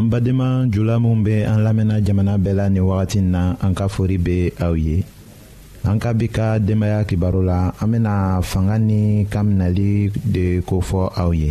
an badenma jula minw be an lamɛnna jamana bɛɛ la nin wagati na an ka fori be aw ye an ka bi ka denbaya kibaru la an bena fanga ni ka minɛli de kofɔ aw ye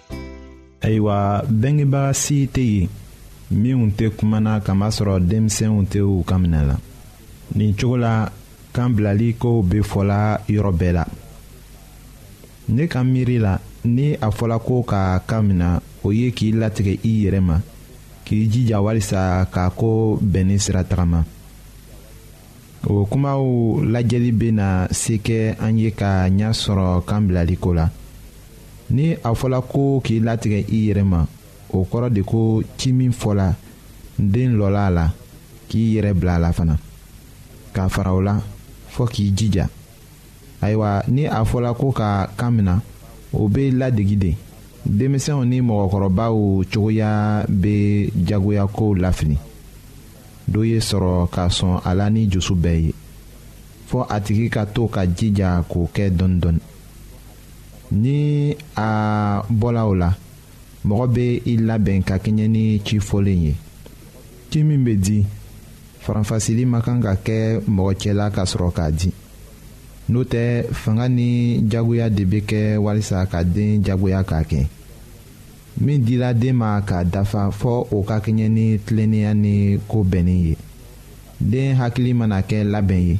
ayiwa bɛngebaa si tɛ yen minnu tɛ kuma na kamasɔrɔ denmisɛnw tɛ u ka minɛ la nin cogo la kan bilali kow bɛ fɔla yɔrɔ bɛɛ la ne ka miiri la ni a fɔla ko ka kan minɛ o ye k'i latigɛ i yɛrɛ ma k'i jija walisa k'a ko bɛn ni sira tagama o kumaw lajɛli bɛ na se kɛ an ye ka ɲɛ sɔrɔ kan bilali ko la. ni a fɔla ko k'i latigɛ i yɛrɛ ma o kɔrɔ de ko ci min fɔla den lɔla a la k'i yɛrɛ bila a la fana k'a fara o la fɔ k'i jija ayiwa ni a fɔla ko ka kan mina o bɛ ladegi de denmisɛnw ni mɔgɔkɔrɔbaw cogoya bɛ jagoya kow lafili dɔ ye sɔrɔ ka sɔn a la ni dusu bɛɛ ye fɔ a tigi ka to ka jija k'o kɛ dɔɔnin dɔɔnin ni a bɔla o la mɔgɔ bɛ i labɛn ka kɛɲɛ ni ci fɔlen ye ci min bɛ di faranfasili ma kan ka kɛ mɔgɔ cɛla ka sɔrɔ k'a di n'o tɛ fanga ni jagoya de bɛ kɛ walisa ka den jagoya k'a kɛ min dila den ma k'a dafa fɔ o ka kɛɲɛ ni tilennenya ni ko bɛnnen ye den hakili mana kɛ labɛn ye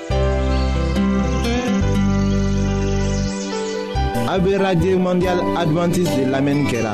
A bɛ arajo mondial adventiste de lamɛnni kɛra.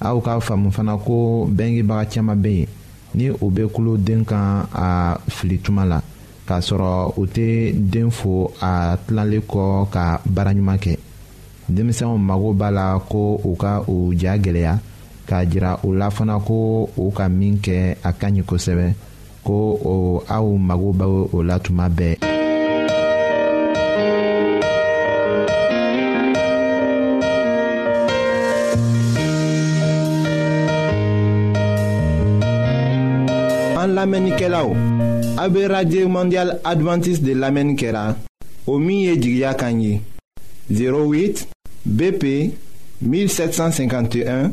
aw k'a faamu fana ko bɛngebaga caman bɛ yen ni u bɛ tulo den kan a fili tuma la k'a sɔrɔ u tɛ den fo a tilalen kɔ ka baara ɲuman kɛ denmisɛnw mago b'a la ko u ka u ja gɛlɛya k'a jira u la fana ko u ka min kɛ a ka ɲi kosɛbɛ ko o aw mago bɛ o la tuma bɛɛ. an lamɛnnikɛlaw a bɛ radio mondial adventiste de lamɛnni kɛra o min ye jigiya kan ye 08 BP 1751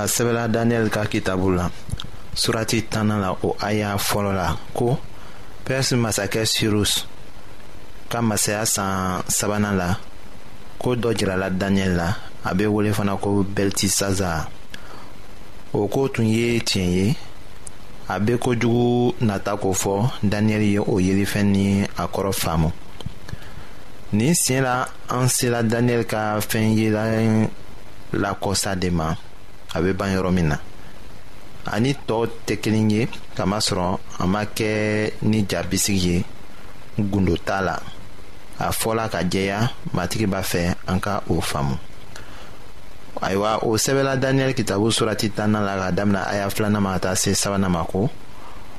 a sɛbɛla daniyɛli ka kitabu la surati tanna la o aya fɔlɔ la ko pɛrisi masakɛ sirus ka masaya san sabanan la ko dɔ jirala daniyɛli la a bɛ wele fana ko bɛlitisaza o ko tun ye tiɲɛ ye a bɛ kojugu nata ko fɔ daniyɛli ye o yelifɛn ni a kɔrɔ faamu nin sen la an sera daniyɛli ka fɛn yela lakɔsa de ma a bɛ ban yɔrɔ min na ani tɔw tɛ kelen ye kamasɔrɔ a ma kɛ ni ja bisigi ye gundo t'a la a fɔla ka jɛya matigi b'a fɛ an ka o faamu ayiwa o sɛbɛla daniyɛli kitabu surati tanna la ka damina aya filanan ma ka taa se sabanan ma ko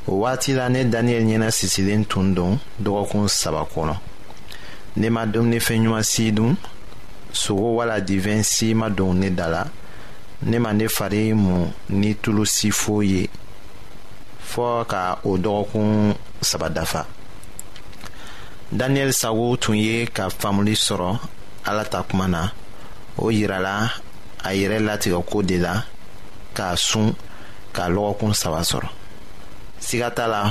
o waati la ne daniyɛli ɲɛna sisilen tun don dɔgɔkun saba kɔnɔ ne ma dumunifɛn ɲuman si dun sogo wala divɛn si ma don ne da la ne ma ne fari mu ni tulu si foyi ye fɔɔ ka o dɔgɔkun saba dafa daniyɛli sago tun ye ka faamuli sɔrɔ ala ta kuma na o yirala a yɛrɛ latigɛ ko de la k'a sun ka lɔgɔkun saba sɔrɔ siga t'a la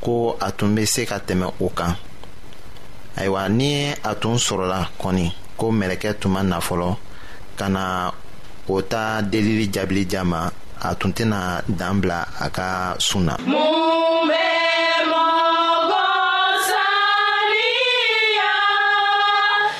ko a tun bɛ se ka tɛmɛ o kan ayiwa ni a tun sɔrɔla kɔni ko mɛlɛkɛ tun ma na fɔlɔ ka na o ta delili jaabili di a ma a tun tɛna dan bila a ka sun na. mun bɛ mɔgɔ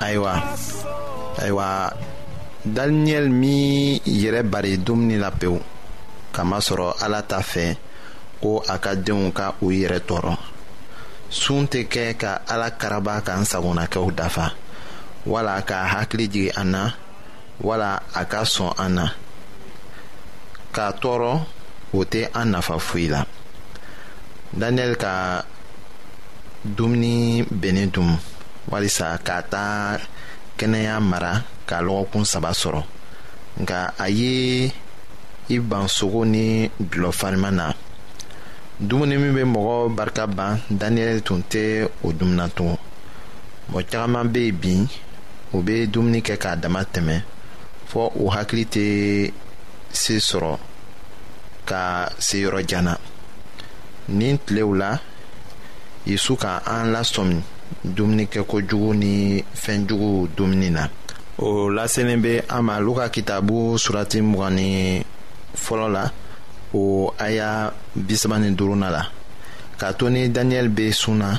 ayiwa ayiwa daniyɛli min yɛrɛ bari dumuni la pewu kamasɔrɔ ala ta fɛ ko a ka denw ka u yɛrɛ tɔɔrɔ sun tɛ kɛ ka ala karaba ka n sagonakɛw dafa wala ka hakili jigin an na wala a ka sɔn an na k'a tɔɔrɔ o tɛ an nafa foyi la daniel ka dumuni bɛnnen dun walisa k'a ta kɛnɛya mara ka lɔgɔkun saba sɔrɔ nka a ye i ban sogo ni dulɔ farima na dumuni min bɛ mɔgɔ barika ban daniel tun tɛ o dumuna tun mɔgɔ caman bɛ yen bi u bɛ dumuni kɛ k'a dama tɛmɛ fɔ u hakili tɛ se sɔrɔ ka se yɔrɔ jan na nin tilew la yesu ka an lasɔmi dumuni kɛ kojugu ni fɛn juguw dumuni na o lasennen bɛ an ma luka kitabu surati mugan ni fɔlɔ la o aya bisaba ni duurunan la k'a to ni daniyɛli bɛ sun na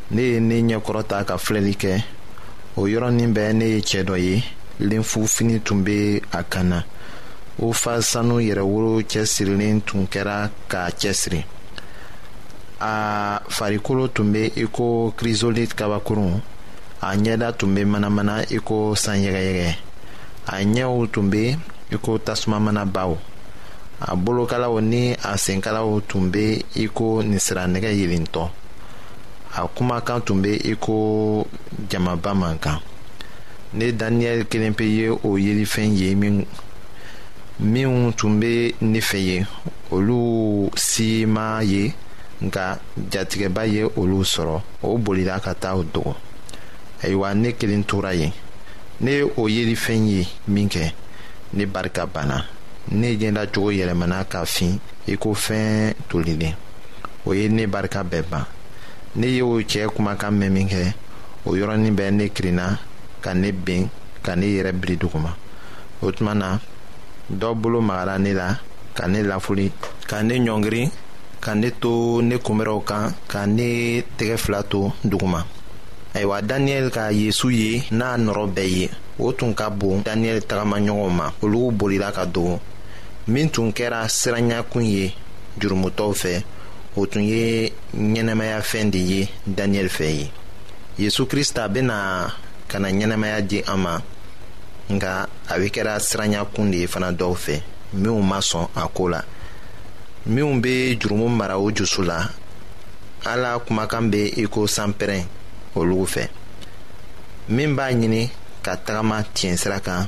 ne ye ne ɲɛkɔrɔ ta ka filɛli kɛ o yɔrɔnin bɛɛ ne ye cɛɛ dɔ ye lenfu fini tun be a kan na o fa sanu yɛrɛworo cɛsirilen tun kɛra k'a cɛsiri a farikolo tun be i ko kirizolit kabakurun a ɲɛda tun be manamana i ko sanyɛgɛyɛgɛ a ɲɛw tun be i ko tasuma mana baw a bolokalaw ni a senkalaw tun be i ko ninsiranɛgɛ yelentɔ a kumakan tun bɛ i ko jamaba man kan ne daniyɛli kelen pe ye o yelifɛn ye min minnu tun bɛ ne fɛ ye olu si ma ye nka jatigɛba ye olu sɔrɔ o bolila ka taa o dogo ayiwa ne kelen tora yen ne ye o yelifɛn ye min kɛ ne barika banna ne ɲɛda cogo yɛlɛmana ka fin i ko fɛn tolilen o ye ne barika bɛɛ ban ne ye o cɛɛ kumakan mɛn min kɛ o yɔrɔnin bɛɛ ne kirinna ka ne ben ka ne yɛrɛ biri duguma o tuma na dɔ bolo magara ne la ka ne lafuli ka ne ɲɔngiri ka ne to ne kunbɛrɛw kan ka ne tɛgɛ fila to duguma ayiwa daniyɛli ka yesu ye n'a nɔrɔ bɛɛ ye o tun ka bon daniyɛli tagamaɲɔgɔnw ma olu bolila ka don min tun kɛra siranyakun ye jurumutɔw fɛ o tun ye ɲɛnɛmayafɛn de ye daniyɛli fɛ ye yesu krista bɛna ka na ɲɛnɛmaya di an ma nka a bɛ kɛra siranyakun de ye fana dɔw fɛ minnu ma sɔn a ko la minnu bɛ jurumu mara o jusu la ala kumakan bɛ i ko sanpɛrɛn olu fɛ min b'a ɲini ka tagama tiɲɛsira kan